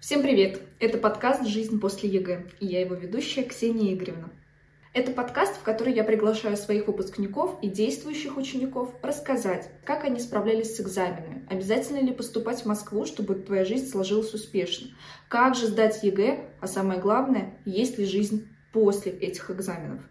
Всем привет! Это подкаст «Жизнь после ЕГЭ» и я его ведущая Ксения Игоревна. Это подкаст, в который я приглашаю своих выпускников и действующих учеников рассказать, как они справлялись с экзаменами, обязательно ли поступать в Москву, чтобы твоя жизнь сложилась успешно, как же сдать ЕГЭ, а самое главное, есть ли жизнь после этих экзаменов.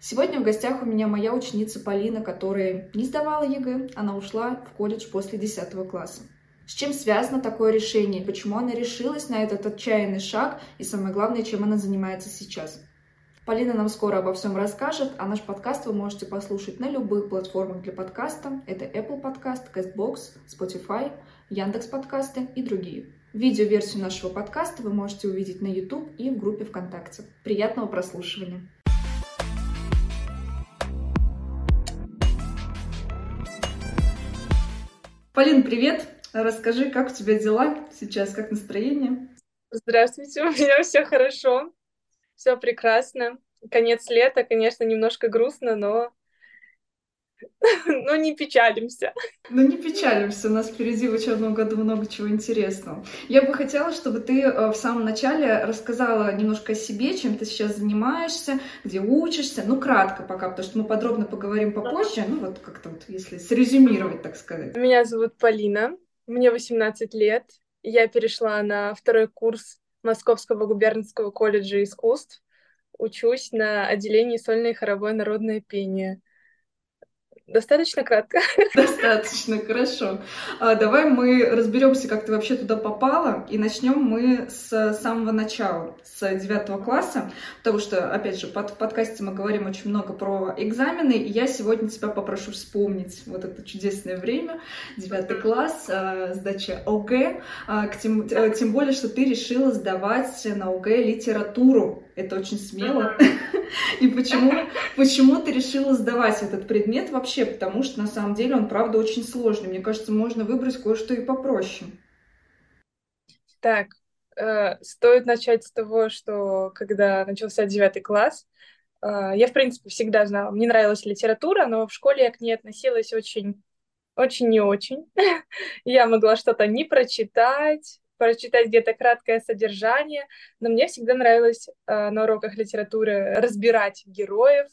Сегодня в гостях у меня моя ученица Полина, которая не сдавала ЕГЭ, она ушла в колледж после 10 класса. С чем связано такое решение? Почему она решилась на этот отчаянный шаг? И самое главное, чем она занимается сейчас? Полина нам скоро обо всем расскажет, а наш подкаст вы можете послушать на любых платформах для подкаста. Это Apple Podcast, CastBox, Spotify, Яндекс Подкасты и другие. Видеоверсию нашего подкаста вы можете увидеть на YouTube и в группе ВКонтакте. Приятного прослушивания! Полин, привет! Расскажи, как у тебя дела сейчас, как настроение? Здравствуйте, у меня все хорошо, все прекрасно. Конец лета, конечно, немножко грустно, но но не печалимся. Ну не печалимся, у нас впереди в учебном году много чего интересного. Я бы хотела, чтобы ты э, в самом начале рассказала немножко о себе, чем ты сейчас занимаешься, где учишься, ну кратко пока, потому что мы подробно поговорим попозже, ну вот как-то вот, если срезюмировать, так сказать. Меня зовут Полина, мне 18 лет. Я перешла на второй курс Московского губернского колледжа искусств. Учусь на отделении сольное и хоровое народное пение. Достаточно кратко. Достаточно, хорошо. А, давай мы разберемся, как ты вообще туда попала, и начнем мы с самого начала, с девятого класса, потому что, опять же, под, в подкасте мы говорим очень много про экзамены, и я сегодня тебя попрошу вспомнить вот это чудесное время, девятый класс, а, сдача ОГЭ, а, тем, э, тем более, что ты решила сдавать на ОГЭ литературу. Это очень смело. И почему, почему ты решила сдавать этот предмет вообще? Потому что на самом деле он, правда, очень сложный. Мне кажется, можно выбрать кое-что и попроще. Так, э, стоит начать с того, что когда начался девятый класс, э, я, в принципе, всегда знала, мне нравилась литература, но в школе я к ней относилась очень, очень не очень. Я могла что-то не прочитать, прочитать где-то краткое содержание, но мне всегда нравилось э, на уроках литературы разбирать героев,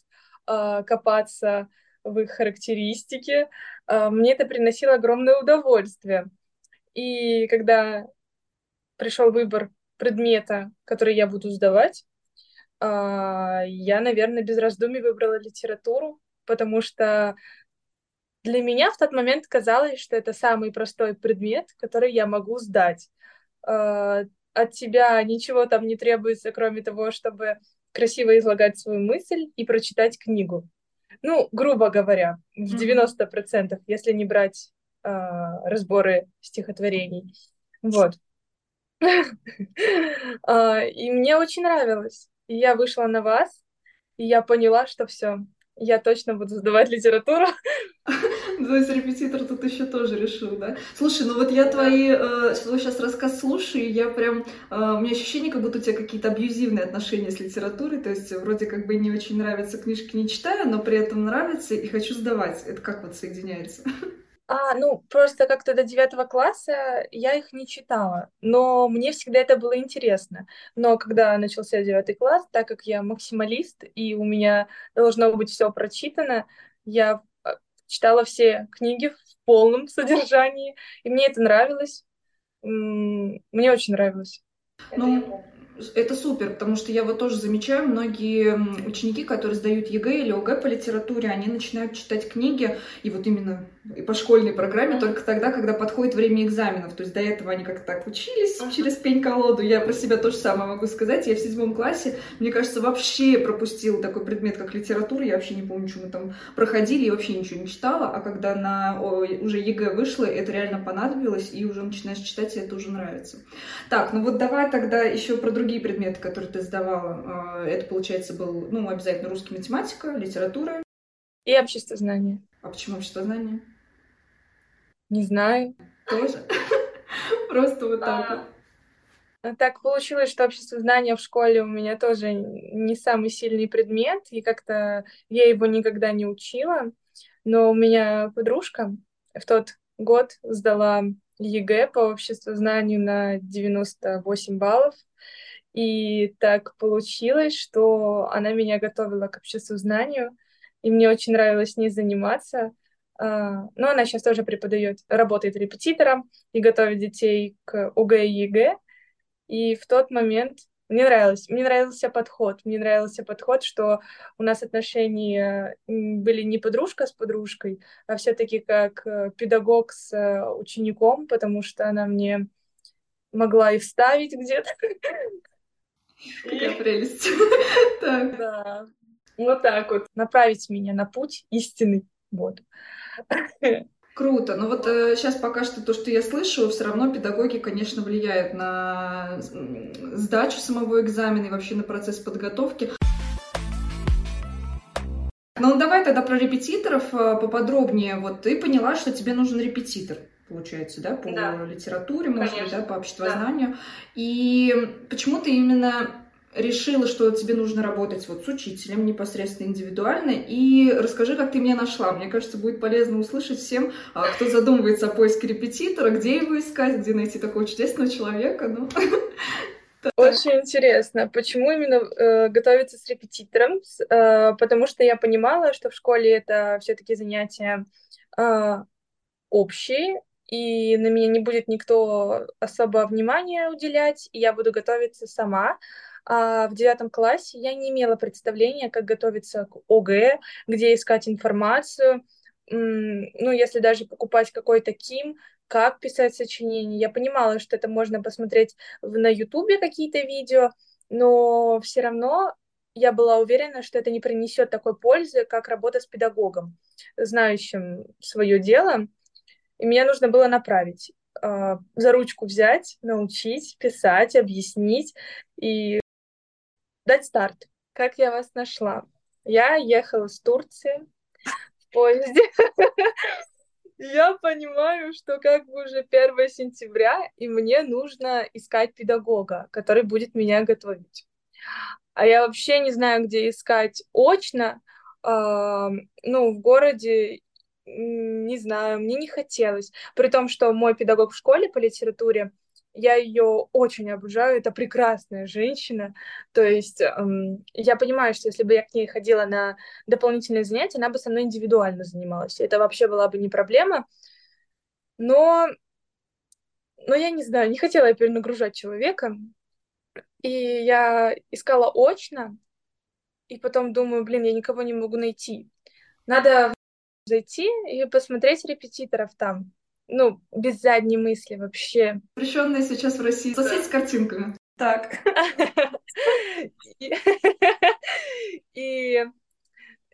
э, копаться в их характеристики. Э, мне это приносило огромное удовольствие. И когда пришел выбор предмета, который я буду сдавать, э, я, наверное, без раздумий выбрала литературу, потому что для меня в тот момент казалось, что это самый простой предмет, который я могу сдать. Э, от тебя ничего там не требуется, кроме того, чтобы красиво излагать свою мысль и прочитать книгу. Ну, грубо говоря, в 90%, если не брать э, разборы стихотворений. Вот. А, и мне очень нравилось. И я вышла на вас, и я поняла, что все, я точно буду сдавать литературу. То есть репетитор тут еще тоже решил, да? Слушай, ну вот я твои, э, свой сейчас рассказ слушаю, и я прям, э, у меня ощущение, как будто у тебя какие-то абьюзивные отношения с литературой, то есть вроде как бы не очень нравятся книжки, не читаю, но при этом нравится и хочу сдавать. Это как вот соединяется? А, ну, просто как-то до девятого класса я их не читала, но мне всегда это было интересно. Но когда начался девятый класс, так как я максималист, и у меня должно быть все прочитано, я читала все книги в полном содержании, и мне это нравилось. Мне очень нравилось. Ну, это супер, потому что я вот тоже замечаю, многие ученики, которые сдают ЕГЭ или ОГЭ по литературе, они начинают читать книги, и вот именно и по школьной программе только тогда, когда подходит время экзаменов. То есть до этого они как-то так учились через пень-колоду. Я про себя то же самое могу сказать. Я в седьмом классе, мне кажется, вообще пропустила такой предмет, как литература. Я вообще не помню, что мы там проходили, я вообще ничего не читала. А когда на ой, уже ЕГЭ вышло, это реально понадобилось, и уже начинаешь читать, и это уже нравится. Так, ну вот давай тогда еще про другие предметы, которые ты сдавала. А, это, получается, был, ну, обязательно русский математика, литература. И общество знания. А почему общество знания? Не знаю. Тоже? Просто вот так вот. А, так получилось, что общество знания в школе у меня тоже не самый сильный предмет, и как-то я его никогда не учила. Но у меня подружка в тот год сдала ЕГЭ по обществознанию на 98 баллов. И так получилось, что она меня готовила к обществознанию, и мне очень нравилось с ней заниматься. А, но она сейчас тоже преподает, работает репетитором и готовит детей к ОГЭ и ЕГЭ. И в тот момент мне нравилось, мне нравился подход, мне нравился подход, что у нас отношения были не подружка с подружкой, а все-таки как э, педагог с э, учеником, потому что она мне могла и вставить где-то. Какая прелесть. Так. Да. Вот так вот. Направить меня на путь истины. Вот. Круто. Но вот э, сейчас пока что то, что я слышу, все равно педагоги, конечно, влияют на сдачу самого экзамена и вообще на процесс подготовки. Ну, давай тогда про репетиторов э, поподробнее. Вот ты поняла, что тебе нужен репетитор, получается, да, по да. литературе, может Конечно. быть, да, по обществознанию. Да. И почему ты именно решила, что тебе нужно работать вот с учителем непосредственно индивидуально. И расскажи, как ты меня нашла. Мне кажется, будет полезно услышать всем, а, кто задумывается о поиске репетитора, где его искать, где найти такого чудесного человека. Ну. Очень интересно, почему именно э, готовиться с репетитором? Э, потому что я понимала, что в школе это все-таки занятия э, общие, и на меня не будет никто особо внимания уделять, и я буду готовиться сама а в девятом классе я не имела представления, как готовиться к ОГЭ, где искать информацию, ну, если даже покупать какой-то КИМ, как писать сочинение. Я понимала, что это можно посмотреть на Ютубе какие-то видео, но все равно я была уверена, что это не принесет такой пользы, как работа с педагогом, знающим свое дело. И меня нужно было направить, э, за ручку взять, научить, писать, объяснить. И дать старт. Как я вас нашла? Я ехала с Турции в поезде. Я понимаю, что как бы уже 1 сентября, и мне нужно искать педагога, который будет меня готовить. А я вообще не знаю, где искать очно. Э, ну, в городе не знаю, мне не хотелось. При том, что мой педагог в школе по литературе, я ее очень обожаю, это прекрасная женщина, то есть эм, я понимаю, что если бы я к ней ходила на дополнительные занятия, она бы со мной индивидуально занималась, это вообще была бы не проблема, но, но я не знаю, не хотела я перенагружать человека, и я искала очно, и потом думаю, блин, я никого не могу найти, надо зайти и посмотреть репетиторов там, ну, без задней мысли вообще. Запрещенная сейчас в России соцсеть с картинками. Так. И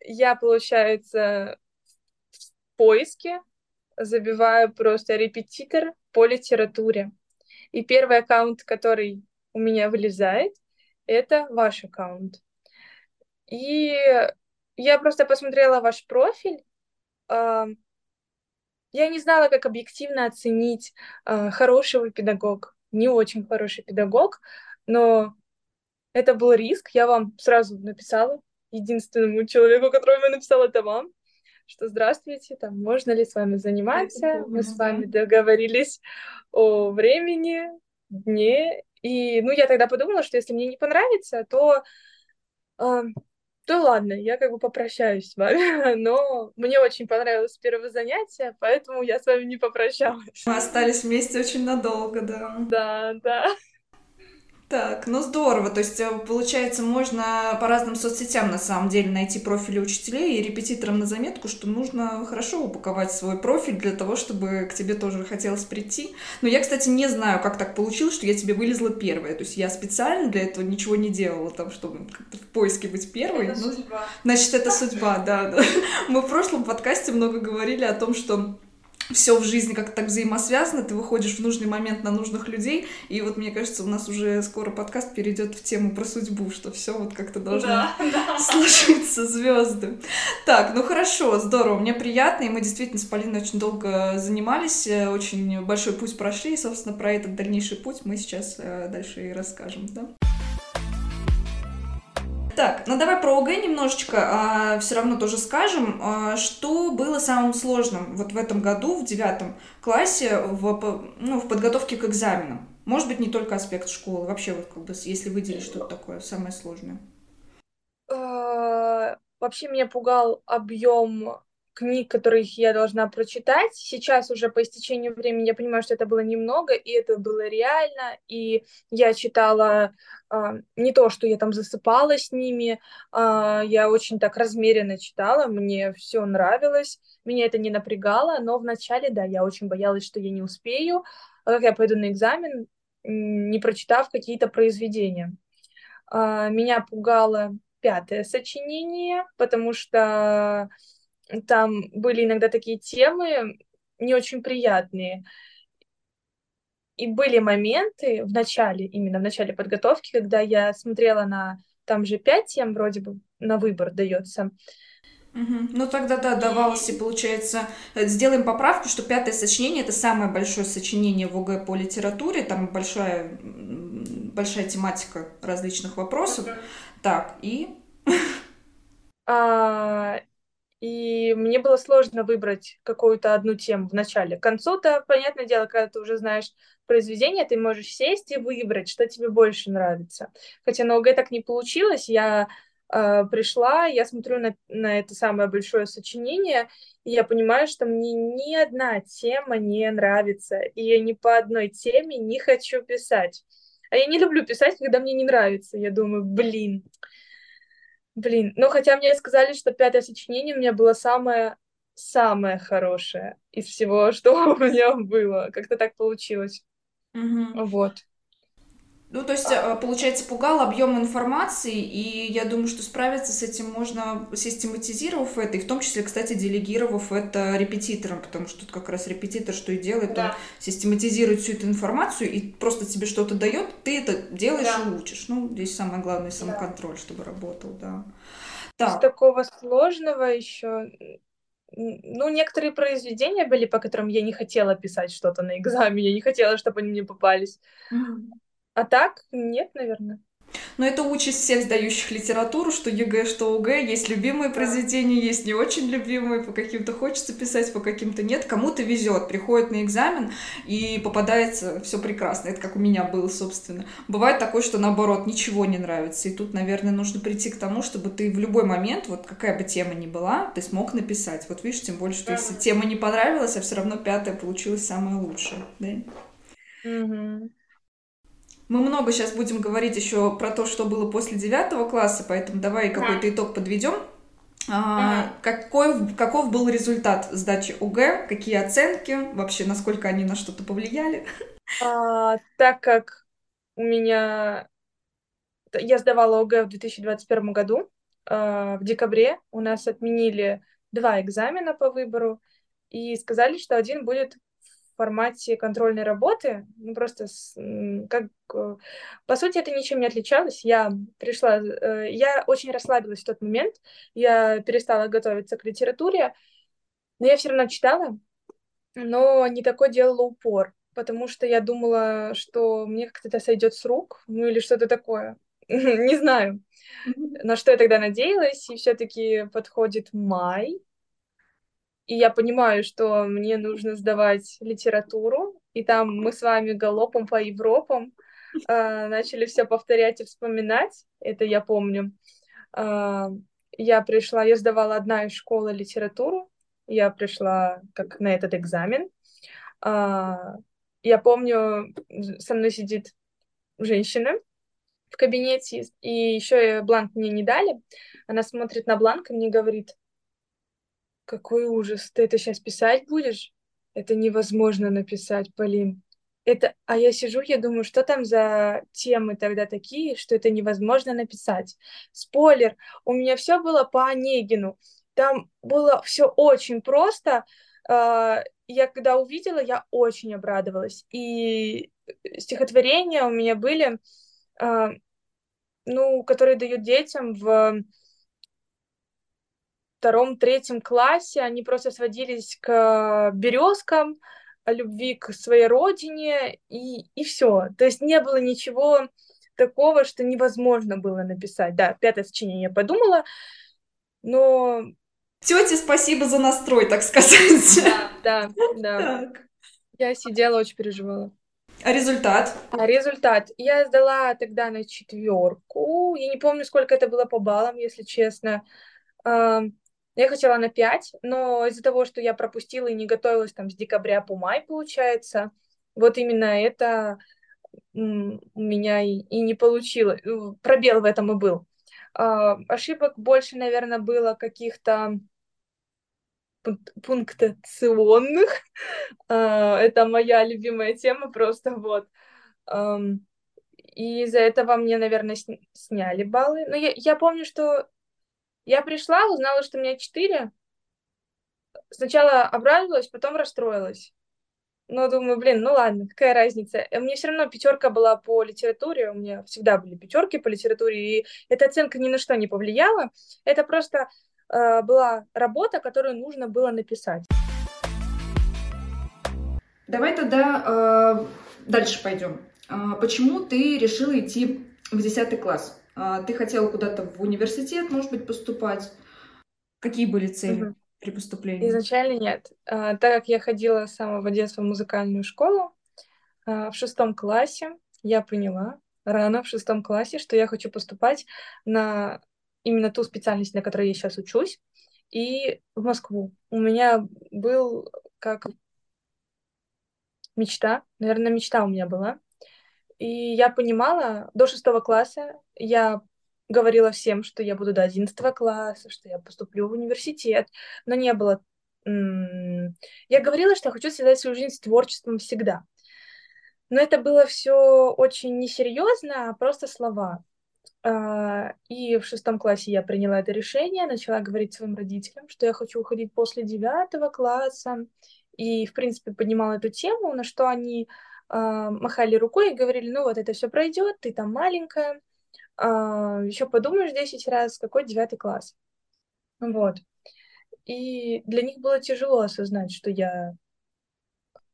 я, получается, в поиске забиваю просто репетитор по литературе. И первый аккаунт, который у меня вылезает, это ваш аккаунт. И я просто посмотрела ваш профиль, я не знала, как объективно оценить э, хорошего педагога, не очень хороший педагог, но это был риск. Я вам сразу написала, единственному человеку, которому я написала, это вам, что здравствуйте, там, можно ли с вами заниматься? Мы с вами договорились о времени, дне. И, ну, я тогда подумала, что если мне не понравится, то э, то ладно, я как бы попрощаюсь с вами, но мне очень понравилось первое занятие, поэтому я с вами не попрощалась. Мы остались вместе очень надолго, да. Да, да. Так, ну здорово. То есть, э, получается, можно по разным соцсетям на самом деле найти профили учителей и репетиторам на заметку, что нужно хорошо упаковать свой профиль для того, чтобы к тебе тоже хотелось прийти. Но я, кстати, не знаю, как так получилось, что я тебе вылезла первая. То есть я специально для этого ничего не делала, там, чтобы в поиске быть первой. Это ну, судьба. Значит, это судьба, да, да. Мы в прошлом подкасте много говорили о том, что все в жизни как-то так взаимосвязано, ты выходишь в нужный момент на нужных людей, и вот мне кажется, у нас уже скоро подкаст перейдет в тему про судьбу, что все вот как-то должно да, да. сложиться звезды. Так, ну хорошо, здорово, мне приятно, и мы действительно с Полиной очень долго занимались, э, очень большой путь прошли, и, собственно, про этот дальнейший путь мы сейчас э, дальше и расскажем, да? Так, ну давай про ОГЭ немножечко а, все равно тоже скажем. А, что было самым сложным вот в этом году, в девятом классе, в, ну, в подготовке к экзаменам? Может быть, не только аспект школы, вообще вот как бы, если выделить что-то такое самое сложное. А, вообще меня пугал объем книг, которых я должна прочитать. Сейчас уже по истечению времени я понимаю, что это было немного, и это было реально. И я читала э, не то, что я там засыпала с ними, э, я очень так размеренно читала, мне все нравилось, меня это не напрягало, но вначале, да, я очень боялась, что я не успею, а как я пойду на экзамен, не прочитав какие-то произведения. Э, меня пугало пятое сочинение, потому что там были иногда такие темы не очень приятные. И были моменты в начале, именно в начале подготовки, когда я смотрела на там же пять тем вроде бы на выбор дается. Угу. Ну тогда да, давалось, и получается, э, сделаем поправку, что пятое сочинение это самое большое сочинение в ОГЭ по литературе, там большая, большая тематика различных вопросов. uh Так, и... А, и мне было сложно выбрать какую-то одну тему в начале. К концу-то, понятное дело, когда ты уже знаешь произведение, ты можешь сесть и выбрать, что тебе больше нравится. Хотя на ОГЭ так не получилось, я э, пришла, я смотрю на, на это самое большое сочинение, и я понимаю, что мне ни одна тема не нравится, и я ни по одной теме не хочу писать. А я не люблю писать, когда мне не нравится. Я думаю, блин, Блин, ну хотя мне сказали, что пятое сочинение у меня было самое самое хорошее из всего, что у меня было. Как-то так получилось. Угу. Вот. Ну, то есть, э, получается, пугал объем информации, и я думаю, что справиться с этим можно, систематизировав это, и в том числе, кстати, делегировав это репетиторам, потому что тут как раз репетитор что и делает, да. он систематизирует всю эту информацию и просто тебе что-то дает, ты это делаешь да. и учишь. Ну, здесь самое главное самоконтроль, да. чтобы работал, да. Так. Из такого сложного еще ну, некоторые произведения были, по которым я не хотела писать что-то на экзамене, не хотела, чтобы они мне попались. Mm-hmm. А так, нет, наверное. Но это участь всех сдающих литературу, что ЕГЭ, что ОГЭ. Есть любимые произведения, есть не очень любимые, по каким-то хочется писать, по каким-то нет. Кому-то везет, приходит на экзамен и попадается все прекрасно. Это как у меня было, собственно. Бывает такое, что наоборот, ничего не нравится. И тут, наверное, нужно прийти к тому, чтобы ты в любой момент, вот какая бы тема ни была, ты смог написать. Вот видишь, тем более, что если тема не понравилась, а все равно пятая получилась самая лучшая. Да? Угу. Мы много сейчас будем говорить еще про то, что было после девятого класса, поэтому давай какой-то итог подведем. А, какой, каков был результат сдачи УГ? Какие оценки? Вообще, насколько они на что-то повлияли? А, так как у меня... Я сдавала ОГЭ в 2021 году, а, в декабре у нас отменили два экзамена по выбору и сказали, что один будет формате контрольной работы, ну просто с, как э, по сути это ничем не отличалось. Я пришла, э, я очень расслабилась в тот момент, я перестала готовиться к литературе, но я все равно читала, но не такой делала упор, потому что я думала, что мне как-то это сойдет с рук, ну или что-то такое. Не знаю, на что я тогда надеялась, и все-таки подходит май, и я понимаю, что мне нужно сдавать литературу, и там мы с вами галопом по Европам э, начали все повторять и вспоминать, это я помню. Э, я пришла, я сдавала одна из школы литературу, я пришла как на этот экзамен. Э, я помню, со мной сидит женщина в кабинете, и еще бланк мне не дали. Она смотрит на бланк и мне говорит, какой ужас, ты это сейчас писать будешь? Это невозможно написать, Полин. Это, а я сижу, я думаю, что там за темы тогда такие, что это невозможно написать. Спойлер, у меня все было по Онегину. Там было все очень просто. А, я когда увидела, я очень обрадовалась. И стихотворения у меня были, а, ну, которые дают детям в втором-третьем классе они просто сводились к березкам, любви к своей родине и, и все. То есть не было ничего такого, что невозможно было написать. Да, пятое сочинение я подумала, но... Тете спасибо за настрой, так сказать. Да, да, да. Так. Я сидела, очень переживала. А результат? А результат? Я сдала тогда на четверку. Я не помню, сколько это было по баллам, если честно. Я хотела на 5, но из-за того, что я пропустила и не готовилась там с декабря по май, получается, вот именно это у меня и, и не получилось. Э, пробел в этом и был. А, ошибок больше, наверное, было каких-то пунктационных. А, это моя любимая тема просто вот. И из-за этого мне, наверное, сняли баллы. Но я, я помню, что я пришла, узнала, что у меня 4. Сначала обрадовалась, потом расстроилась. Но думаю, блин, ну ладно, какая разница. Э, мне все равно пятерка была по литературе, у меня всегда были пятерки по литературе, и эта оценка ни на что не повлияла. Это просто э, была работа, которую нужно было написать. Давай тогда э, дальше пойдем. Э, почему ты решила идти в 10 класс? Э, ты хотела куда-то в университет, может быть, поступать? Какие были цели? Угу при поступлении? Изначально нет. А, так как я ходила с самого детства в музыкальную школу, а, в шестом классе я поняла, рано в шестом классе, что я хочу поступать на именно ту специальность, на которой я сейчас учусь, и в Москву. У меня был как мечта, наверное, мечта у меня была. И я понимала, до шестого класса я говорила всем, что я буду до 11 класса, что я поступлю в университет, но не было... Я говорила, что я хочу связать свою жизнь с творчеством всегда. Но это было все очень несерьезно, а просто слова. А, и в шестом классе я приняла это решение, начала говорить своим родителям, что я хочу уходить после девятого класса. И, в принципе, поднимала эту тему, на что они махали рукой и говорили, ну вот это все пройдет, ты там маленькая, а, еще подумаешь 10 раз, какой девятый класс. Вот. И для них было тяжело осознать, что я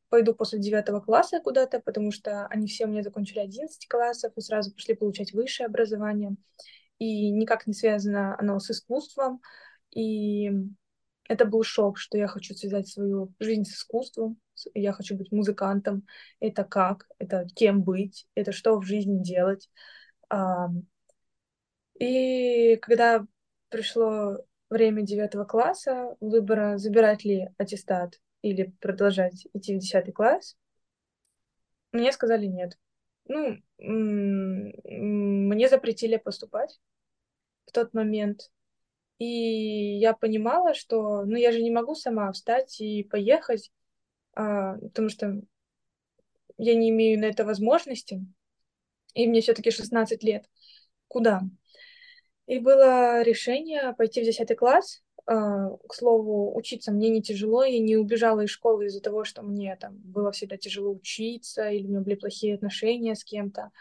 пойду после девятого класса куда-то, потому что они все у меня закончили 11 классов и сразу пошли получать высшее образование. И никак не связано оно с искусством. И это был шок, что я хочу связать свою жизнь с искусством, я хочу быть музыкантом. Это как? Это кем быть? Это что в жизни делать? И когда пришло время девятого класса, выбора, забирать ли аттестат или продолжать идти в десятый класс, мне сказали нет. Ну, мне запретили поступать в тот момент. И я понимала, что, ну, я же не могу сама встать и поехать, потому что я не имею на это возможности, и мне все-таки 16 лет. Куда? И было решение пойти в 10 класс. А, к слову, учиться мне не тяжело, я не убежала из школы из-за того, что мне там было всегда тяжело учиться, или у меня были плохие отношения с кем-то.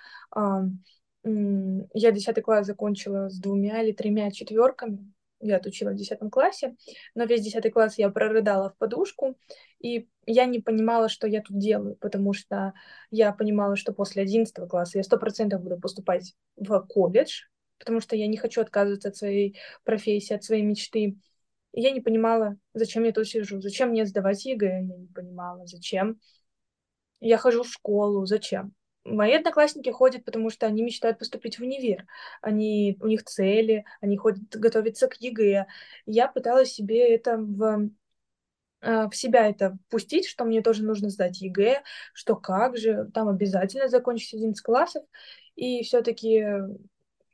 Я 10 класс закончила с двумя или тремя четверками, я отучила в 10 классе, но весь 10 класс я прорыдала в подушку, и я не понимала, что я тут делаю, потому что я понимала, что после 11 класса я 100% буду поступать в колледж, потому что я не хочу отказываться от своей профессии, от своей мечты. И я не понимала, зачем я тут сижу, зачем мне сдавать ЕГЭ, я не понимала, зачем. Я хожу в школу, зачем? Мои одноклассники ходят, потому что они мечтают поступить в универ. Они, у них цели, они ходят готовиться к ЕГЭ. Я пыталась себе это в э, в себя это пустить, что мне тоже нужно сдать ЕГЭ, что как же, там обязательно закончить 11 классов. И все-таки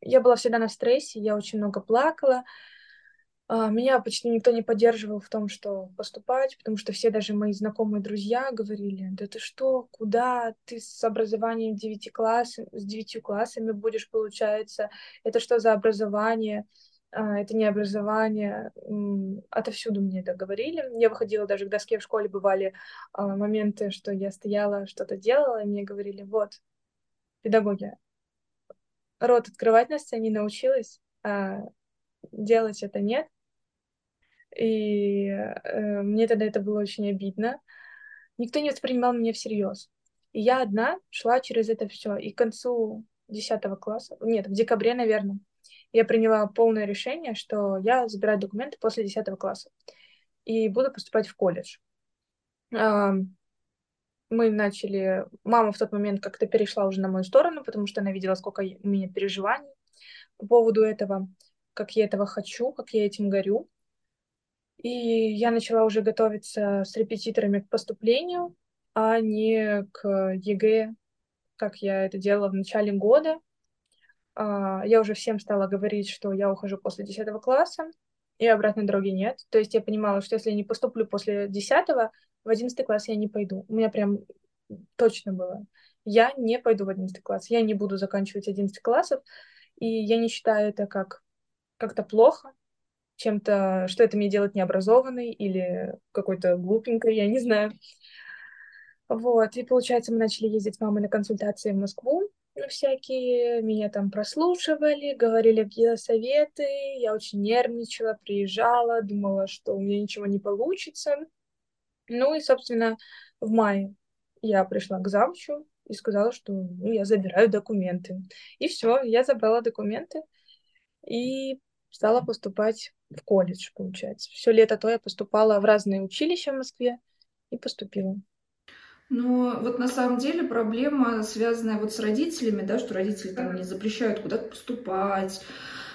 я была всегда на стрессе, я очень много плакала. А, меня почти никто не поддерживал в том, что поступать, потому что все даже мои знакомые друзья говорили, да ты что, куда ты с образованием 9 класс, с 9 классами будешь, получается, это что за образование, а, это не образование, отовсюду мне это говорили. Я выходила даже к доске в школе, бывали а, моменты, что я стояла, что-то делала, и мне говорили, вот, педагоги, рот открывать на сцене научилась, делать это нет. И э, мне тогда это было очень обидно. Никто не воспринимал меня всерьез. И я одна шла через это все. И к концу 10 класса, нет, в декабре, наверное, я приняла полное решение, что я забираю документы после 10 класса и буду поступать в колледж. Мы начали... Мама в тот момент как-то перешла уже на мою сторону, потому что она видела, сколько у меня переживаний по поводу этого, как я этого хочу, как я этим горю. И я начала уже готовиться с репетиторами к поступлению, а не к ЕГЭ, как я это делала в начале года. А, я уже всем стала говорить, что я ухожу после 10 класса, и обратной дороги нет. То есть я понимала, что если я не поступлю после 10 в 11 класс я не пойду. У меня прям точно было. Я не пойду в 11 класс. Я не буду заканчивать 11 классов. И я не считаю это как как-то плохо, чем-то, что это меня делает необразованной или какой-то глупенькой, я не знаю. Вот, и получается, мы начали ездить с мамой на консультации в Москву, ну, всякие, меня там прослушивали, говорили какие-то советы, я очень нервничала, приезжала, думала, что у меня ничего не получится. Ну и, собственно, в мае я пришла к завучу и сказала, что ну, я забираю документы. И все, я забрала документы и стала поступать в колледж, получается. Все лето то я поступала в разные училища в Москве и поступила. Ну, вот на самом деле проблема, связанная вот с родителями, да, что родители там не запрещают куда-то поступать,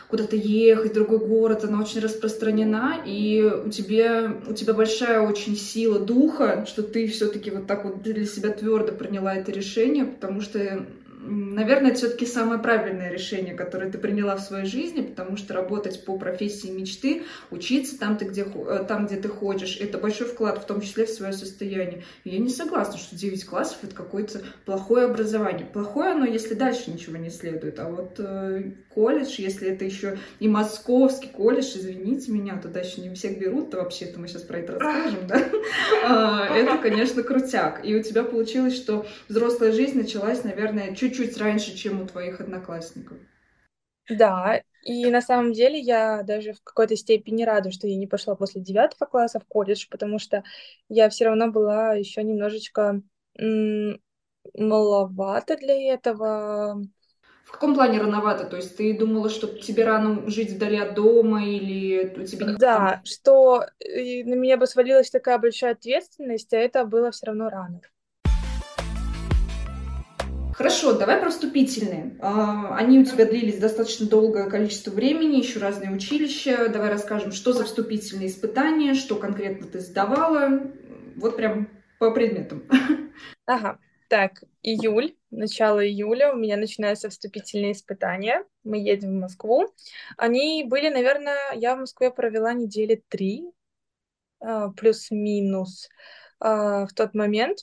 куда-то ехать, в другой город, она очень распространена, и у тебя, у тебя большая очень сила духа, что ты все-таки вот так вот для себя твердо приняла это решение, потому что наверное, это все-таки самое правильное решение, которое ты приняла в своей жизни, потому что работать по профессии мечты, учиться там, ты, где, э, там, где ты хочешь, это большой вклад, в том числе в свое состояние. И я не согласна, что 9 классов это какое-то плохое образование. Плохое оно, если дальше ничего не следует. А вот э, колледж, если это еще и московский колледж, извините меня, туда еще не всех берут, то вообще-то мы сейчас про это расскажем, да? А, это, конечно, крутяк. И у тебя получилось, что взрослая жизнь началась, наверное, чуть чуть-чуть раньше, чем у твоих одноклассников. Да, и на самом деле я даже в какой-то степени рада, что я не пошла после девятого класса в колледж, потому что я все равно была еще немножечко м- маловато для этого. В каком плане рановато? То есть ты думала, что тебе рано жить вдали от дома или у тебя Да, что на меня бы свалилась такая большая ответственность, а это было все равно рано. Хорошо, давай про вступительные. А, они у тебя длились достаточно долгое количество времени, еще разные училища. Давай расскажем, что за вступительные испытания, что конкретно ты сдавала. Вот прям по предметам. Ага, так, июль, начало июля у меня начинаются вступительные испытания. Мы едем в Москву. Они были, наверное, я в Москве провела недели три, а, плюс-минус а, в тот момент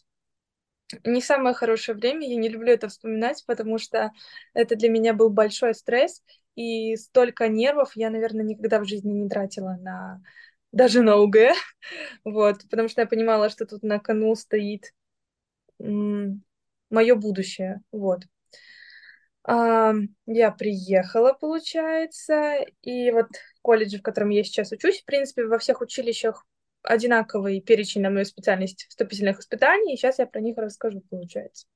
не самое хорошее время, я не люблю это вспоминать, потому что это для меня был большой стресс, и столько нервов я, наверное, никогда в жизни не тратила на даже на УГ, вот, потому что я понимала, что тут на кону стоит мое будущее, вот. А, я приехала, получается, и вот колледж, в котором я сейчас учусь, в принципе, во всех училищах одинаковый перечень на мою специальность вступительных испытаний, и сейчас я про них расскажу, получается.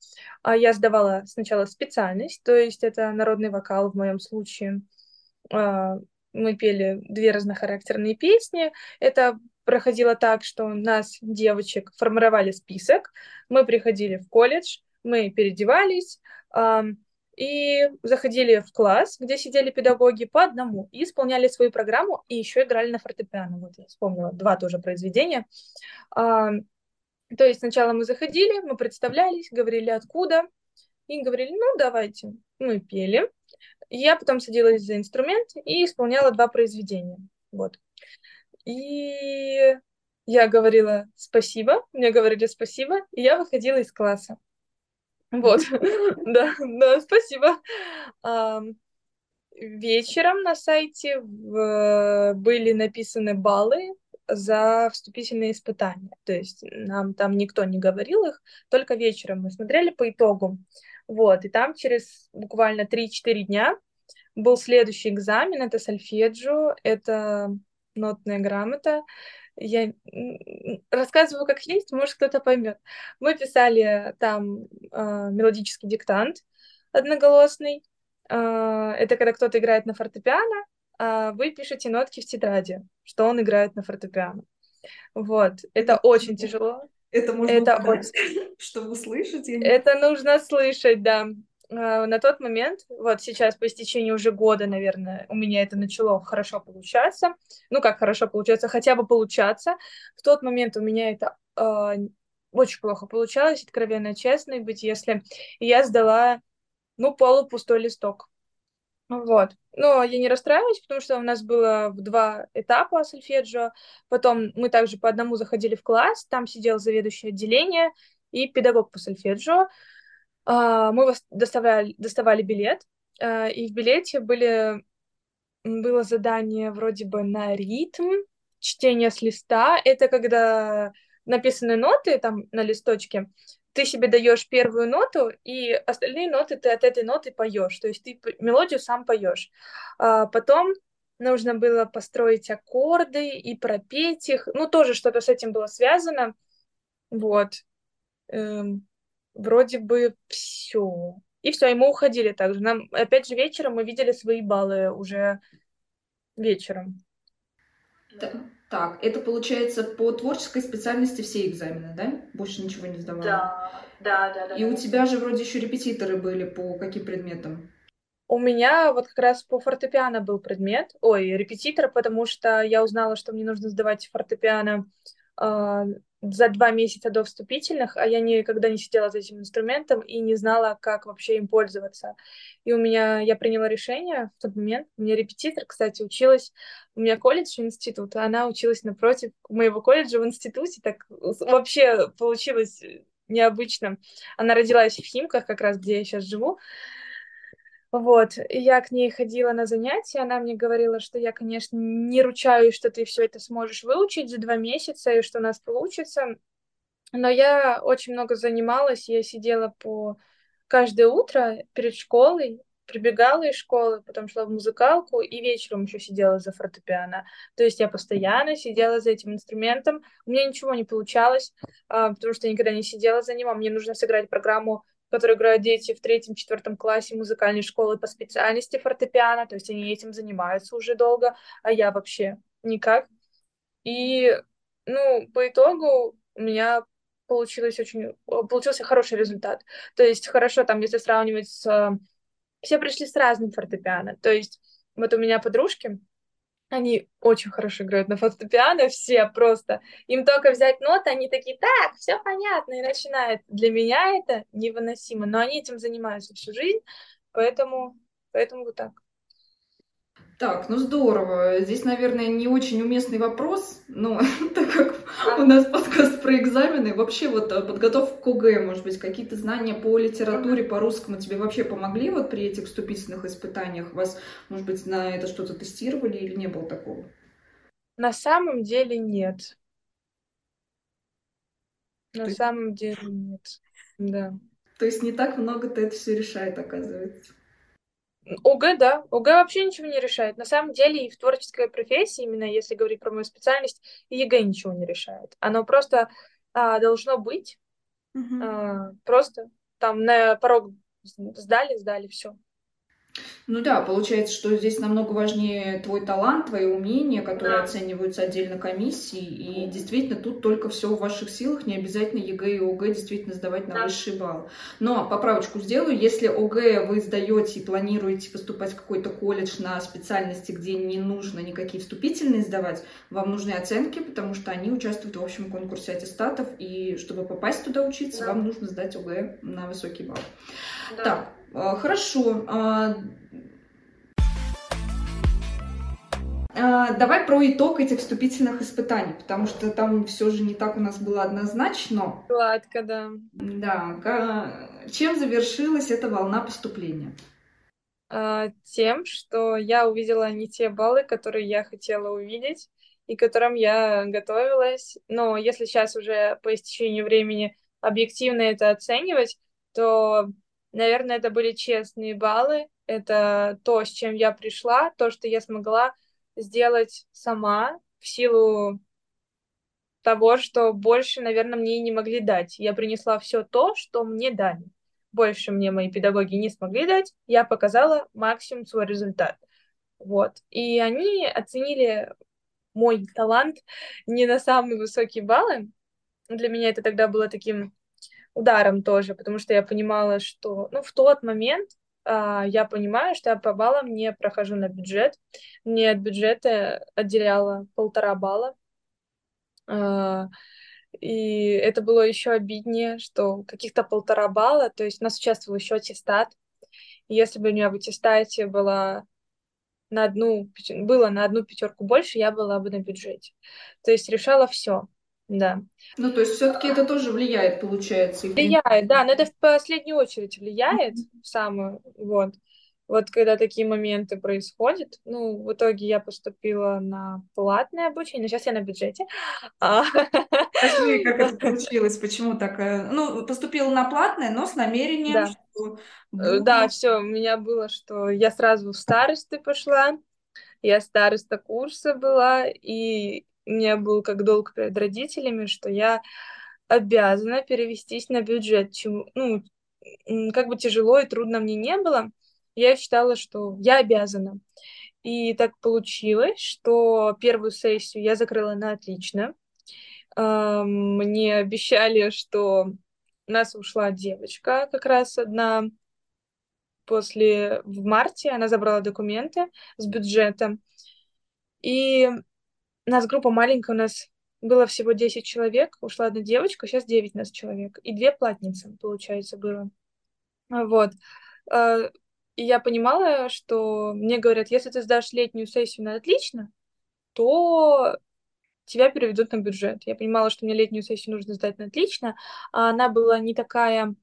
А я сдавала сначала специальность, то есть это народный вокал в моем случае. А, мы пели две разнохарактерные песни. Это проходило так, что нас, девочек, формировали список, мы приходили в колледж, мы переодевались, и заходили в класс, где сидели педагоги по одному и исполняли свою программу, и еще играли на фортепиано. Вот я вспомнила два тоже произведения. А, то есть сначала мы заходили, мы представлялись, говорили откуда, и говорили, ну, давайте. Мы пели. Я потом садилась за инструмент и исполняла два произведения. Вот. И я говорила спасибо, мне говорили спасибо, и я выходила из класса. Вот, да, да, спасибо. Вечером на сайте были написаны баллы за вступительные испытания. То есть нам там никто не говорил их, только вечером мы смотрели по итогу. Вот, и там через буквально 3-4 дня был следующий экзамен, это сольфеджио, это нотная грамота, я рассказываю как есть, может кто-то поймет. Мы писали там э, мелодический диктант, одноголосный. А, это когда кто-то играет на фортепиано, а вы пишете нотки в тетради, что он играет на фортепиано. Вот, это очень тяжело. Это можно это очень... чтобы услышать. Я. Это нужно слышать, да. А, на тот момент, вот сейчас по истечении уже года, наверное, у меня это начало хорошо получаться. Ну, как хорошо получаться, хотя бы получаться. В тот момент у меня это э, очень плохо получалось, откровенно честно быть, если я сдала, ну, полупустой листок. Вот. Но я не расстраиваюсь, потому что у нас было в два этапа сольфеджио. Потом мы также по одному заходили в класс, там сидел заведующий отделение и педагог по сольфеджио. А, мы доставляли, доставали билет, а, и в билете были, было задание вроде бы на ритм, чтение с листа. Это когда написаны ноты там на листочке, ты себе даешь первую ноту, и остальные ноты ты от этой ноты поешь. То есть ты мелодию сам поешь. А потом нужно было построить аккорды и пропеть их. Ну, тоже что-то с этим было связано. Вот. Эм, вроде бы все. И все, и мы уходили также. Нам, опять же, вечером мы видели свои баллы уже вечером. Так, это получается по творческой специальности все экзамены, да? Больше ничего не сдавала? Да, да, да. да И да. у тебя же вроде еще репетиторы были по каким предметам? У меня вот как раз по фортепиано был предмет, ой, репетитор, потому что я узнала, что мне нужно сдавать фортепиано за два месяца до вступительных, а я никогда не сидела за этим инструментом и не знала, как вообще им пользоваться. И у меня, я приняла решение в тот момент, у меня репетитор, кстати, училась, у меня колледж, институт, она училась напротив моего колледжа в институте, так вообще получилось необычно. Она родилась в Химках, как раз где я сейчас живу, вот, и я к ней ходила на занятия, она мне говорила, что я, конечно, не ручаюсь, что ты все это сможешь выучить за два месяца, и что у нас получится. Но я очень много занималась, я сидела по каждое утро перед школой, прибегала из школы, потом шла в музыкалку и вечером еще сидела за фортепиано. То есть я постоянно сидела за этим инструментом. У меня ничего не получалось, а, потому что я никогда не сидела за ним, а мне нужно сыграть программу которые играют дети в третьем-четвертом классе музыкальной школы по специальности фортепиано, то есть они этим занимаются уже долго, а я вообще никак. И, ну, по итогу у меня получилось очень, получился хороший результат. То есть хорошо, там, если сравнивать с... Все пришли с разным фортепиано. То есть вот у меня подружки, они очень хорошо играют на фортепиано, все просто. Им только взять ноты, они такие, так, все понятно, и начинают. Для меня это невыносимо, но они этим занимаются всю жизнь, поэтому, поэтому вот так. Так, ну здорово. Здесь, наверное, не очень уместный вопрос, но так как у нас подкаст про экзамены, вообще вот э, подготовка к ОГЭ, может быть, какие-то знания по литературе, по русскому тебе вообще помогли вот при этих вступительных испытаниях? Вас, может быть, на это что-то тестировали или не было такого? На самом деле нет. На самом деле нет, да. То есть не так много-то это все решает, оказывается. ОГЭ, да. ОГЭ вообще ничего не решает. На самом деле и в творческой профессии, именно если говорить про мою специальность, ЕГЭ ничего не решает. Оно просто а, должно быть. Угу. А, просто там на порог сдали, сдали, все. Ну да, получается, что здесь намного важнее твой талант, твои умения, которые да. оцениваются отдельно комиссией. И действительно, тут только все в ваших силах, не обязательно ЕГЭ и ОГЭ действительно сдавать на да. высший балл. Но поправочку сделаю, если ОГЭ вы сдаете и планируете поступать в какой-то колледж на специальности, где не нужно никакие вступительные сдавать, вам нужны оценки, потому что они участвуют в общем конкурсе аттестатов, и чтобы попасть туда учиться, да. вам нужно сдать ОГЭ на высокий балл. Да. Так, хорошо. А, а, давай про итог этих вступительных испытаний, потому что там все же не так у нас было однозначно. Гладко, да. Да. Чем завершилась эта волна поступления? Тем, что я увидела не те баллы, которые я хотела увидеть и к которым я готовилась. Но если сейчас уже по истечению времени объективно это оценивать, то Наверное, это были честные баллы. Это то, с чем я пришла, то, что я смогла сделать сама в силу того, что больше, наверное, мне и не могли дать. Я принесла все то, что мне дали. больше мне мои педагоги не смогли дать, я показала максимум свой результат. Вот. И они оценили мой талант не на самые высокие баллы. Для меня это тогда было таким ударом тоже, потому что я понимала, что ну, в тот момент а, я понимаю, что я по баллам не прохожу на бюджет. Мне от бюджета отделяло полтора балла. А, и это было еще обиднее, что каких-то полтора балла, то есть у нас участвовал еще аттестат. Если бы у меня в аттестате была на одну, было на одну пятерку больше, я была бы на бюджете. То есть решала все. Да. Ну, то есть все-таки это тоже влияет, получается. Влияет, да, но это в последнюю очередь влияет, mm-hmm. в самую, вот. Вот когда такие моменты происходят, ну, в итоге я поступила на платное обучение, но сейчас я на бюджете. Скажи, как это получилось, почему так? Э, ну, поступила на платное, но с намерением, да. что... Э, да, все, у меня было, что я сразу в старосты пошла, я староста курса была, и у меня был как долг перед родителями, что я обязана перевестись на бюджет. Чему, ну, как бы тяжело и трудно мне не было, я считала, что я обязана. И так получилось, что первую сессию я закрыла на отлично. Мне обещали, что у нас ушла девочка как раз одна после в марте, она забрала документы с бюджета. И у нас группа маленькая, у нас было всего 10 человек, ушла одна девочка, сейчас 9 нас человек. И две платницы, получается, было. Вот. А, и я понимала, что мне говорят, если ты сдашь летнюю сессию на отлично, то тебя переведут на бюджет. Я понимала, что мне летнюю сессию нужно сдать на отлично, а она была не такая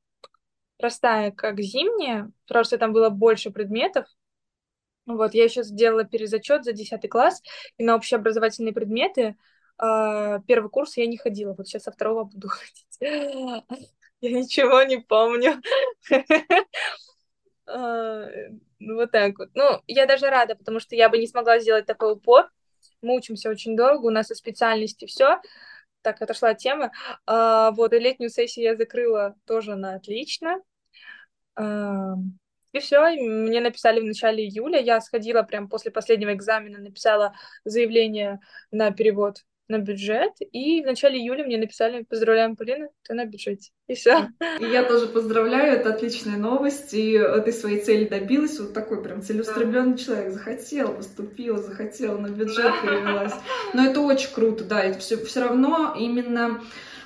простая, как зимняя, что там было больше предметов, вот, я еще сделала перезачет за 10 класс, и на общеобразовательные предметы э, первый курс я не ходила. Вот сейчас со второго буду ходить. Я ничего не помню. А, ну, вот так вот. Ну, я даже рада, потому что я бы не смогла сделать такой упор. Мы учимся очень долго, у нас и специальности все. Так, отошла тема. Вот, и летнюю сессию я закрыла тоже на отлично. И все, мне написали в начале июля. Я сходила прям после последнего экзамена, написала заявление на перевод на бюджет, и в начале июля мне написали «Поздравляем, Полина, ты на бюджете». И все. Я тоже поздравляю, это отличная новость, и ты своей цели добилась, вот такой прям целеустремленный да. человек, захотел, поступил, захотел, на бюджет перевелась. Но это очень круто, да, и все, все равно именно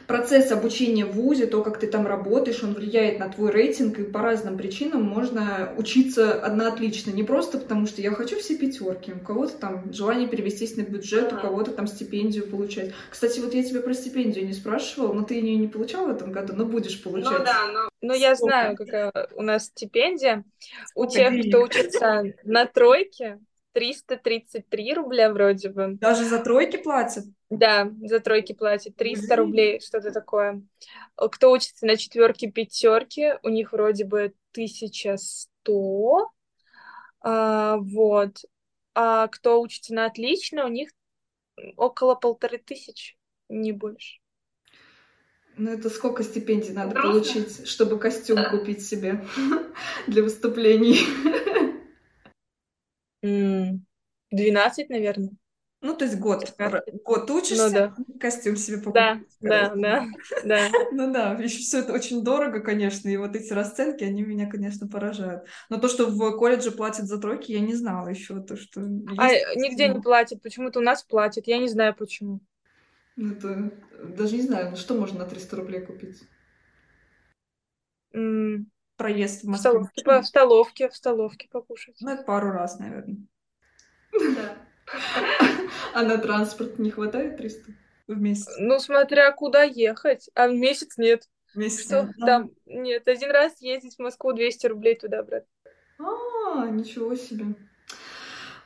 процесс обучения в ВУЗе, то, как ты там работаешь, он влияет на твой рейтинг, и по разным причинам можно учиться одна отлично. Не просто потому, что я хочу все пятерки, у кого-то там желание перевестись на бюджет, у кого-то там стипендию получать. Кстати, вот я тебя про стипендию не спрашивала, но ты ее не получала в этом году, но будешь получать. Ну да, но... Ну, я знаю, какая у нас стипендия. Сколько у тех, денег? кто учится на тройке, 333 рубля вроде бы. Даже за тройки платят? Да, за тройки платят 300 Блин. рублей, что-то такое. Кто учится на четверке, пятерке, у них вроде бы 1100. А, вот. А кто учится на отлично, у них около полторы тысячи, не больше. Ну, это сколько стипендий надо Просто? получить, чтобы костюм купить себе для выступлений? 12, наверное. Ну, то есть год. 15. Год учишься, ну, да. костюм себе покупаешь. Да, да, да, да. Ну да, еще все это очень дорого, конечно, и вот эти расценки, они меня, конечно, поражают. Но то, что в колледже платят за тройки, я не знала еще. То, что а нигде не платят, почему-то у нас платят, я не знаю почему. Ну, это даже не знаю, что можно на 300 рублей купить? Проезд в Москве. Типа в столовке, в столовке покушать. Ну, это пару раз, наверное. Да. А на транспорт не хватает 300 в месяц? Ну, смотря куда ехать. А в месяц нет. Месяц Что нет. там? Нет, один раз ездить в Москву 200 рублей туда-обратно. А, ничего себе.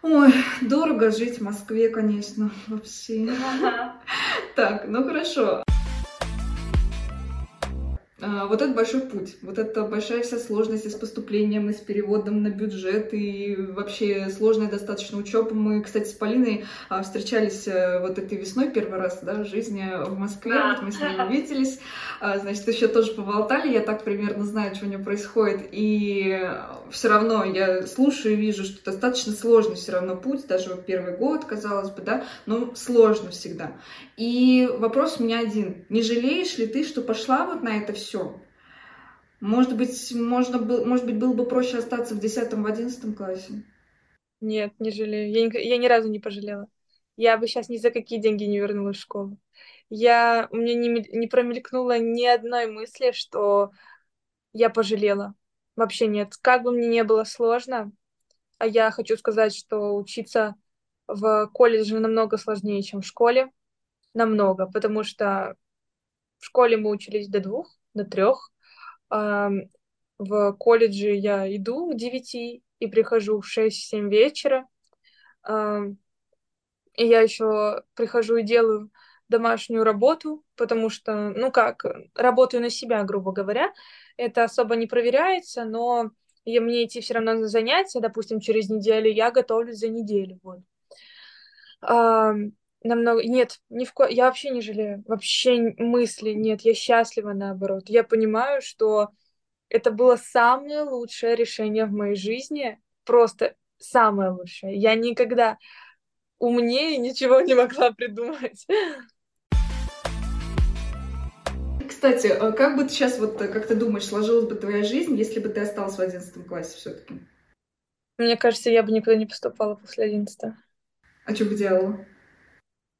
Ой, дорого жить в Москве, конечно, вообще. Так, ну хорошо. А, вот это большой путь, вот это большая вся сложность и с поступлением, и с переводом на бюджет, и вообще сложная достаточно учеба. Мы, кстати, с Полиной а, встречались э, вот этой весной первый раз, да, в жизни в Москве, да. вот мы с ней увиделись, а, значит, еще тоже поболтали, я так примерно знаю, что у нее происходит, и все равно я слушаю и вижу, что достаточно сложный все равно путь, даже вот первый год, казалось бы, да, но сложно всегда. И вопрос у меня один, не жалеешь ли ты, что пошла вот на это все? Может быть, можно был, может быть, было бы проще остаться в 10 в 11 классе? Нет, не жалею. Я, ни, я ни разу не пожалела. Я бы сейчас ни за какие деньги не вернулась в школу. Я, у меня не, не промелькнуло ни одной мысли, что я пожалела. Вообще нет. Как бы мне не было сложно, а я хочу сказать, что учиться в колледже намного сложнее, чем в школе. Намного, потому что в школе мы учились до двух, до трех. В колледже я иду к девяти и прихожу в шесть-семь вечера. И я еще прихожу и делаю домашнюю работу, потому что, ну как, работаю на себя, грубо говоря. Это особо не проверяется, но и мне идти все равно на занятия, допустим, через неделю, я готовлюсь за неделю. Вот. Намного... Нет, ни в ко... я вообще не жалею. Вообще мысли нет, я счастлива наоборот. Я понимаю, что это было самое лучшее решение в моей жизни. Просто самое лучшее. Я никогда умнее ничего не могла придумать. Кстати, а как бы ты сейчас, вот как ты думаешь, сложилась бы твоя жизнь, если бы ты осталась в одиннадцатом классе все-таки? Мне кажется, я бы никуда не поступала после одиннадцатого. А что бы делала?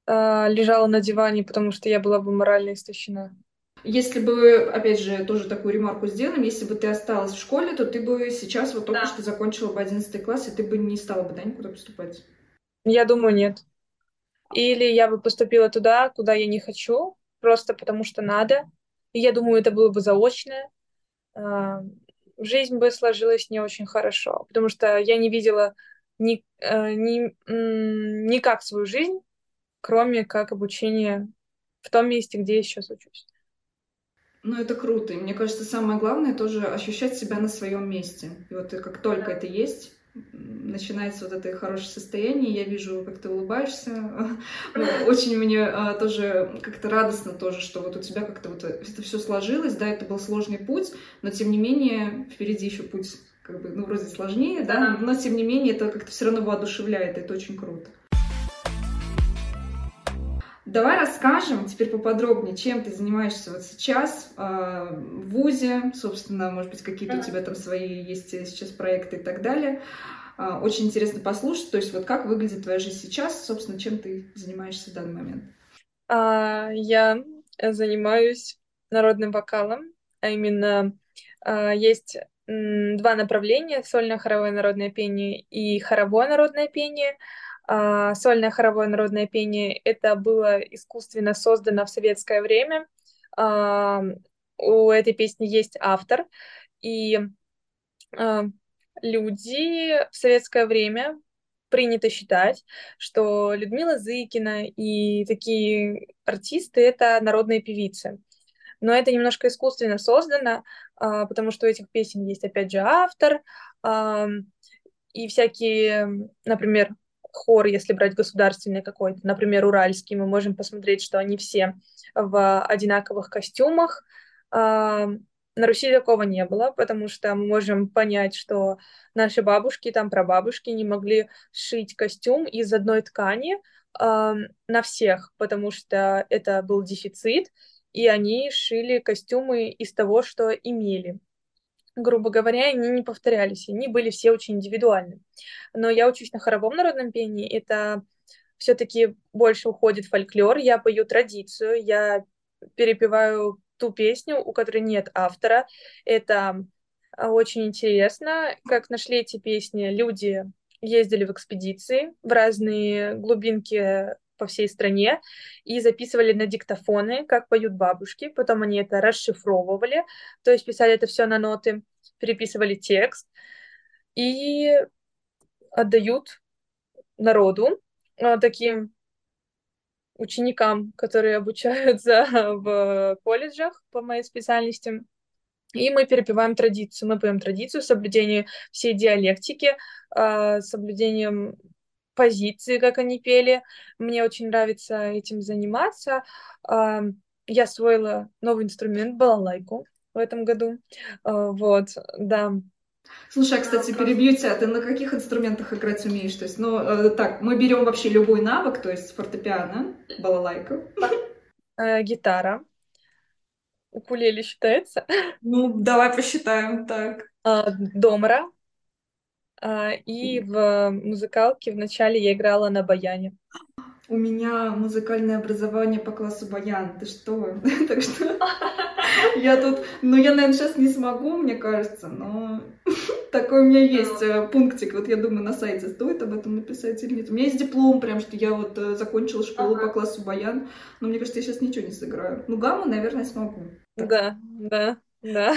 А, лежала на диване, потому что я была бы морально истощена. Если бы, опять же, тоже такую ремарку сделаем, если бы ты осталась в школе, то ты бы сейчас вот только да. что закончила бы 11 класс, и ты бы не стала бы, да, никуда поступать? Я думаю, нет. Или я бы поступила туда, куда я не хочу, просто потому что надо, и я думаю, это было бы заочное. А, жизнь бы сложилась не очень хорошо, потому что я не видела ни, э, ни, никак свою жизнь, кроме как обучение в том месте, где я сейчас учусь. Ну, это круто. И мне кажется, самое главное тоже ощущать себя на своем месте. И вот как только это есть, начинается вот это хорошее состояние, я вижу, как ты улыбаешься. Ну, очень мне а, тоже как-то радостно тоже, что вот у тебя как-то вот это все сложилось, да, это был сложный путь, но тем не менее впереди еще путь как бы, ну, вроде сложнее, да, но тем не менее это как-то все равно воодушевляет, это очень круто. Давай расскажем теперь поподробнее, чем ты занимаешься вот сейчас э, в ВУЗе, собственно, может быть, какие-то у тебя там свои есть сейчас проекты и так далее. Э, очень интересно послушать, то есть вот как выглядит твоя жизнь сейчас, собственно, чем ты занимаешься в данный момент? А, я занимаюсь народным вокалом, а именно а, есть два направления, сольное хоровое народное пение и хоровое народное пение – а, сольное хоровое народное пение это было искусственно создано в советское время. А, у этой песни есть автор, и а, люди в советское время принято считать, что Людмила Зыкина и такие артисты — это народные певицы. Но это немножко искусственно создано, потому что у этих песен есть, опять же, автор, и всякие, например, хор, если брать государственный какой-то, например, уральский, мы можем посмотреть, что они все в одинаковых костюмах. А, на Руси такого не было, потому что мы можем понять, что наши бабушки, там прабабушки не могли сшить костюм из одной ткани э, на всех, потому что это был дефицит, и они шили костюмы из того, что имели грубо говоря, они не повторялись, они были все очень индивидуальны. Но я учусь на хоровом народном пении, это все-таки больше уходит фольклор, я пою традицию, я перепеваю ту песню, у которой нет автора. Это а, очень интересно, как нашли эти песни. Люди ездили в экспедиции в разные глубинки по всей стране и записывали на диктофоны, как поют бабушки. Потом они это расшифровывали, то есть писали это все на ноты, переписывали текст и отдают народу, а, таким ученикам, которые обучаются в колледжах по моей специальности. И мы перепеваем традицию. Мы поем традицию, соблюдение всей диалектики, э, соблюдением позиции, как они пели. Мне очень нравится этим заниматься. Я освоила новый инструмент, балалайку в этом году. Э, вот, да. Слушай, а, кстати, перебью тебя, ты на каких инструментах играть умеешь? То есть, ну, э, так, мы берем вообще любой навык, то есть фортепиано, балалайка. Э, гитара. Укулеле считается? Ну, давай посчитаем, так. А, домра. А, и в музыкалке вначале я играла на баяне. У меня музыкальное образование по классу баян. Ты что? так что я тут... Ну, я, наверное, сейчас не смогу, мне кажется, но такой у меня есть э, пунктик. Вот я думаю, на сайте стоит об этом написать или нет. У меня есть диплом прям, что я вот э, закончила школу по классу баян. Но мне кажется, я сейчас ничего не сыграю. Ну, гамму, наверное, смогу. Да, да, да.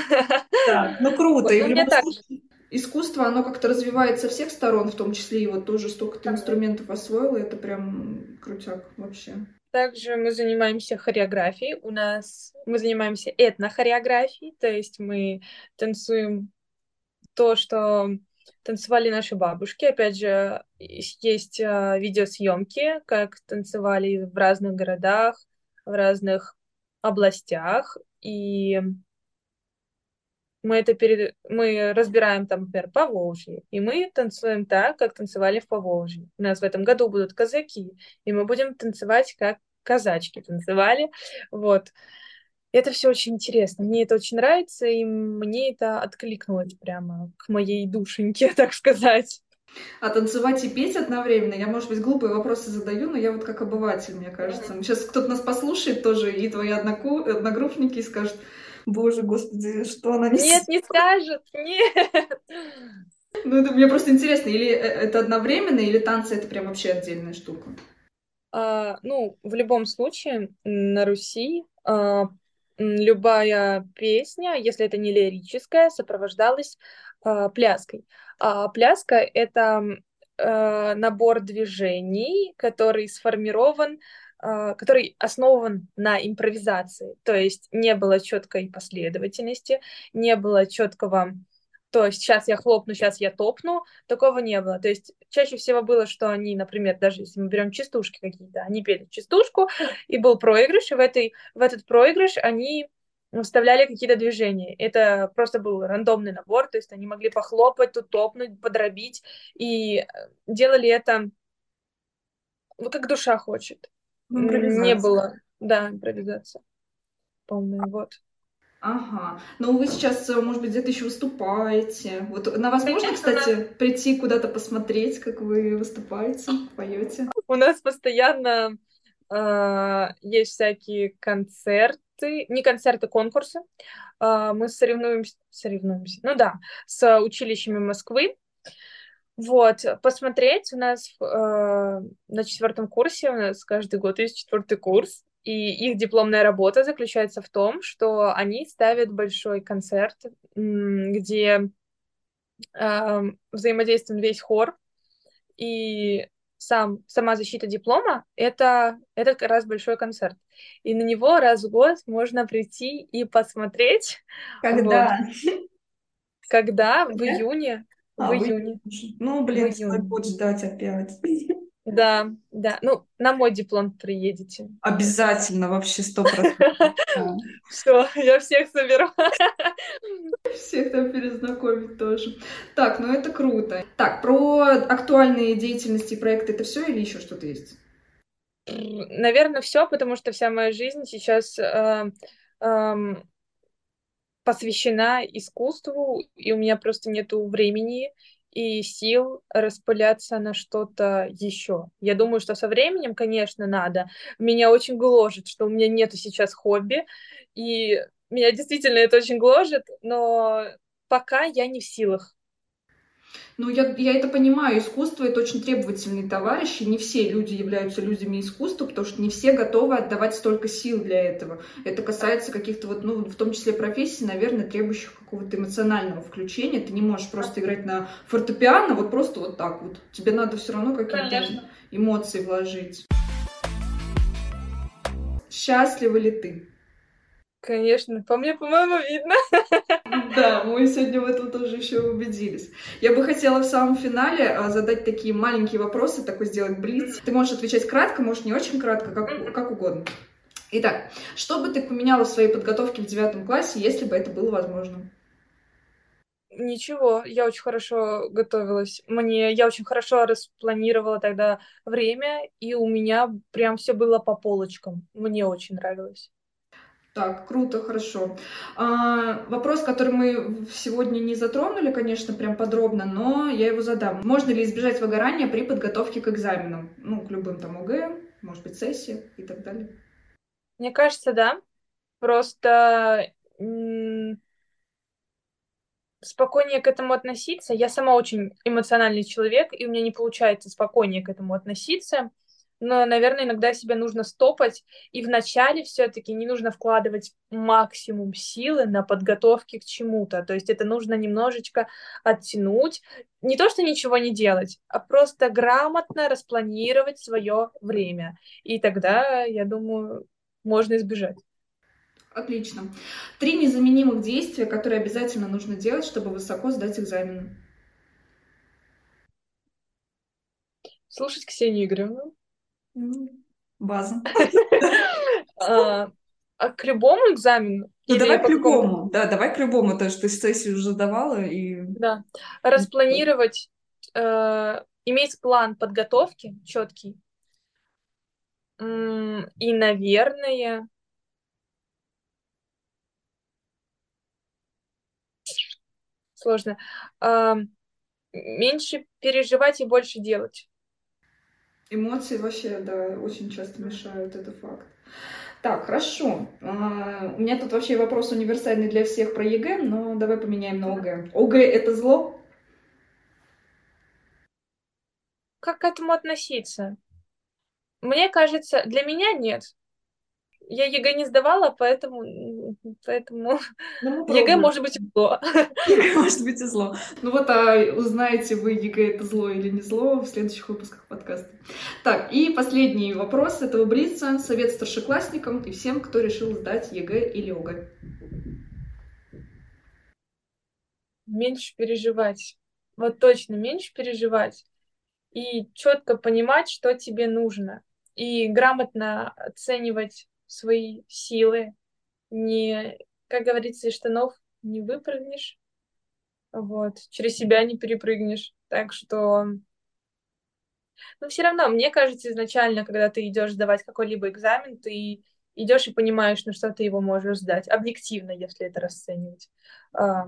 Так, ну круто. И в любом случае, искусство, оно как-то развивается со всех сторон, в том числе и вот тоже столько ты инструментов освоила, это прям крутяк вообще. Также мы занимаемся хореографией. У нас мы занимаемся этнохореографией, то есть мы танцуем то, что танцевали наши бабушки. Опять же, есть а, видеосъемки, как танцевали в разных городах, в разных областях. И мы это перед... мы разбираем там, например, по Волжье, и мы танцуем так, как танцевали в Поволжье. У нас в этом году будут казаки, и мы будем танцевать, как казачки танцевали. Вот. Это все очень интересно. Мне это очень нравится, и мне это откликнулось прямо к моей душеньке, так сказать. А танцевать и петь одновременно? Я, может быть, глупые вопросы задаю, но я вот как обыватель, мне кажется. Сейчас кто-то нас послушает тоже, и твои одногруппники, и скажут, боже, господи, что она? Нет, не скажет, нет. Ну, это мне просто интересно, или э, это одновременно, или танцы это прям вообще отдельная штука? А, ну, в любом случае, на Руси а, любая песня, если это не лирическая, сопровождалась а, пляской. А пляска — это а, набор движений, который сформирован который основан на импровизации, то есть не было четкой последовательности, не было четкого, то есть сейчас я хлопну, сейчас я топну, такого не было. То есть чаще всего было, что они, например, даже если мы берем частушки какие-то, они пели частушку, и был проигрыш, и в, этой, в этот проигрыш они вставляли какие-то движения. Это просто был рандомный набор, то есть они могли похлопать, тут топнуть, подробить, и э, делали это как душа хочет. Не было, да, импровизация полная, вот. Ага. Ну, вы сейчас, э, может быть, где-то еще выступаете. Вот на вас можно, кстати, прийти куда-то посмотреть, как вы выступаете, поете? У нас постоянно э, есть всякие концерты, не концерты, конкурсы. Э, мы соревнуемся, соревнуемся, ну да, с училищами Москвы. Вот, посмотреть у нас э, на четвертом курсе, у нас каждый год есть четвертый курс, и их дипломная работа заключается в том, что они ставят большой концерт, где э, взаимодействует весь хор, и сам, сама защита диплома это, это как раз большой концерт. И на него раз в год можно прийти и посмотреть. Когда? Вот. Когда? В июне. А, в июне. Ну, блин, свой год ждать опять. Да, да. Ну, на мой диплом приедете. Обязательно, вообще сто процентов. Все, я всех соберу. Всех там перезнакомить тоже. Так, ну это круто. Так, про актуальные деятельности и проекты это все или еще что-то есть? Наверное, все, потому что вся моя жизнь сейчас э, э, посвящена искусству, и у меня просто нету времени и сил распыляться на что-то еще. Я думаю, что со временем, конечно, надо. Меня очень гложет, что у меня нету сейчас хобби, и меня действительно это очень гложет, но пока я не в силах ну, я, я это понимаю, искусство — это очень требовательный товарищ, и не все люди являются людьми искусства, потому что не все готовы отдавать столько сил для этого. Это касается каких-то вот, ну, в том числе профессий, наверное, требующих какого-то эмоционального включения. Ты не можешь просто играть на фортепиано вот просто вот так вот. Тебе надо все равно какие-то эмоции вложить. Счастлива ли ты? Конечно, по мне, по-моему, видно. Да, мы сегодня в этом тоже еще убедились. Я бы хотела в самом финале а, задать такие маленькие вопросы, такой сделать блиц. Ты можешь отвечать кратко, можешь не очень кратко, как, как угодно. Итак, что бы ты поменяла в своей подготовке в девятом классе, если бы это было возможно? Ничего, я очень хорошо готовилась. Мне я очень хорошо распланировала тогда время, и у меня прям все было по полочкам. Мне очень нравилось. Так, круто, хорошо. А, вопрос, который мы сегодня не затронули, конечно, прям подробно, но я его задам. Можно ли избежать выгорания при подготовке к экзаменам? Ну, к любым там ОГЭ, может быть, сессии и так далее. Мне кажется, да. Просто спокойнее к этому относиться. Я сама очень эмоциональный человек, и у меня не получается спокойнее к этому относиться но, наверное, иногда себя нужно стопать, и вначале все-таки не нужно вкладывать максимум силы на подготовки к чему-то, то есть это нужно немножечко оттянуть, не то, что ничего не делать, а просто грамотно распланировать свое время, и тогда, я думаю, можно избежать. Отлично. Три незаменимых действия, которые обязательно нужно делать, чтобы высоко сдать экзамены. Слушать Ксению Игоревну. База. А, а к любому экзамену? Ну, давай к любому. Да, давай к любому. То, что ты сессию уже давала. И... Да. Распланировать, э, иметь план подготовки четкий. И, наверное, сложно. Э, меньше переживать и больше делать. Эмоции вообще, да, очень часто мешают, это факт. Так, хорошо. А, у меня тут вообще вопрос универсальный для всех про ЕГЭ, но давай поменяем на ОГЭ. ОГЭ — это зло? Как к этому относиться? Мне кажется, для меня нет. Я ЕГЭ не сдавала, поэтому, поэтому ну, ЕГЭ может быть зло. ЕГЭ может быть и зло. Ну вот, а узнаете вы, ЕГЭ это зло или не зло в следующих выпусках подкаста. Так, и последний вопрос этого Блица. Совет старшеклассникам и всем, кто решил сдать ЕГЭ или ОГЭ. Меньше переживать. Вот точно, меньше переживать. И четко понимать, что тебе нужно. И грамотно оценивать свои силы, не, как говорится, из штанов не выпрыгнешь, вот, через себя не перепрыгнешь. Так что, но все равно, мне кажется, изначально, когда ты идешь сдавать какой-либо экзамен, ты идешь и понимаешь, на что ты его можешь сдать, объективно, если это расценивать. А,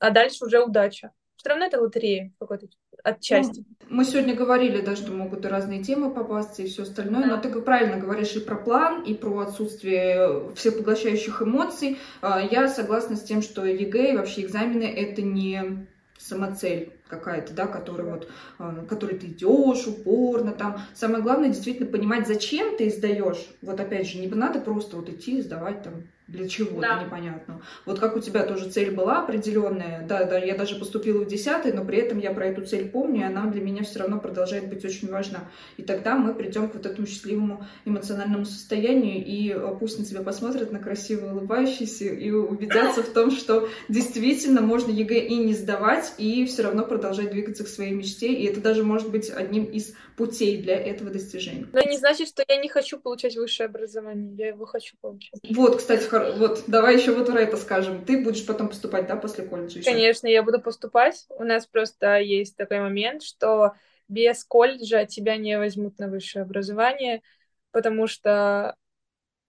дальше уже удача. Все равно это лотерея какой-то отчасти. Ну, мы сегодня говорили, да, что могут и разные темы попасться и все остальное, да. но ты правильно говоришь и про план, и про отсутствие всепоглощающих эмоций. А, я согласна с тем, что ЕГЭ и вообще экзамены это не самоцель какая-то, да, которая вот, а, которой ты идешь упорно там. Самое главное действительно понимать, зачем ты сдаешь. Вот опять же, не надо просто вот идти и сдавать там для чего-то да. непонятно. Вот как у тебя тоже цель была определенная, да, да, я даже поступила в 10 но при этом я про эту цель помню, и она для меня все равно продолжает быть очень важна. И тогда мы придем к вот этому счастливому эмоциональному состоянию, и э, пусть на тебя посмотрят, на красивую улыбающуюся, и убедятся в том, что действительно можно ЕГЭ и не сдавать, и все равно продолжать двигаться к своей мечте, и это даже может быть одним из путей для этого достижения. Но не значит, что я не хочу получать высшее образование, я его хочу получать. Вот, кстати, вот, давай еще вот про это скажем. Ты будешь потом поступать, да, после колледжа еще? Конечно, я буду поступать. У нас просто есть такой момент, что без колледжа тебя не возьмут на высшее образование, потому что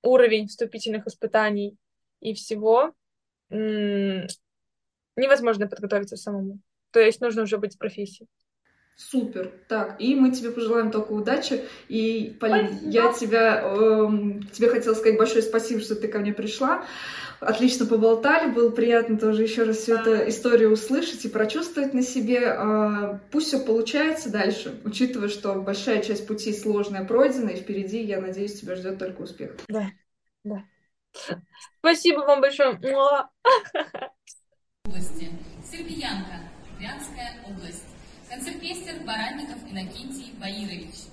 уровень вступительных испытаний и всего невозможно подготовиться самому. То есть нужно уже быть в профессии. Супер. Так, и мы тебе пожелаем только удачи. И, Полин, спасибо. я тебя, э, тебе хотела сказать большое спасибо, что ты ко мне пришла. Отлично поболтали, было приятно тоже еще раз всю эту историю услышать и прочувствовать на себе. Э, пусть все получается дальше, учитывая, что большая часть пути сложная пройдена, и впереди, я надеюсь, тебя ждет только успех. Да, да. Спасибо вам большое. Сербиянка, Брянская область. Концертмейстер Баранников Иннокентий Баирович.